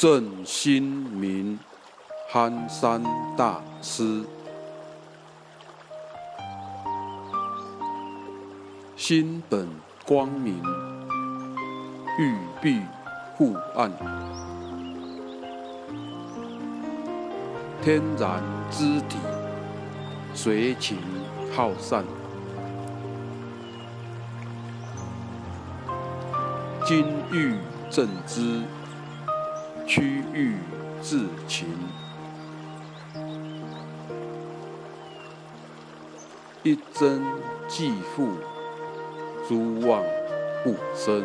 正心明憨山大师，心本光明，玉璧护岸，天然之体，随情好善，金玉正之。区域自情，一真既复，诸妄不生。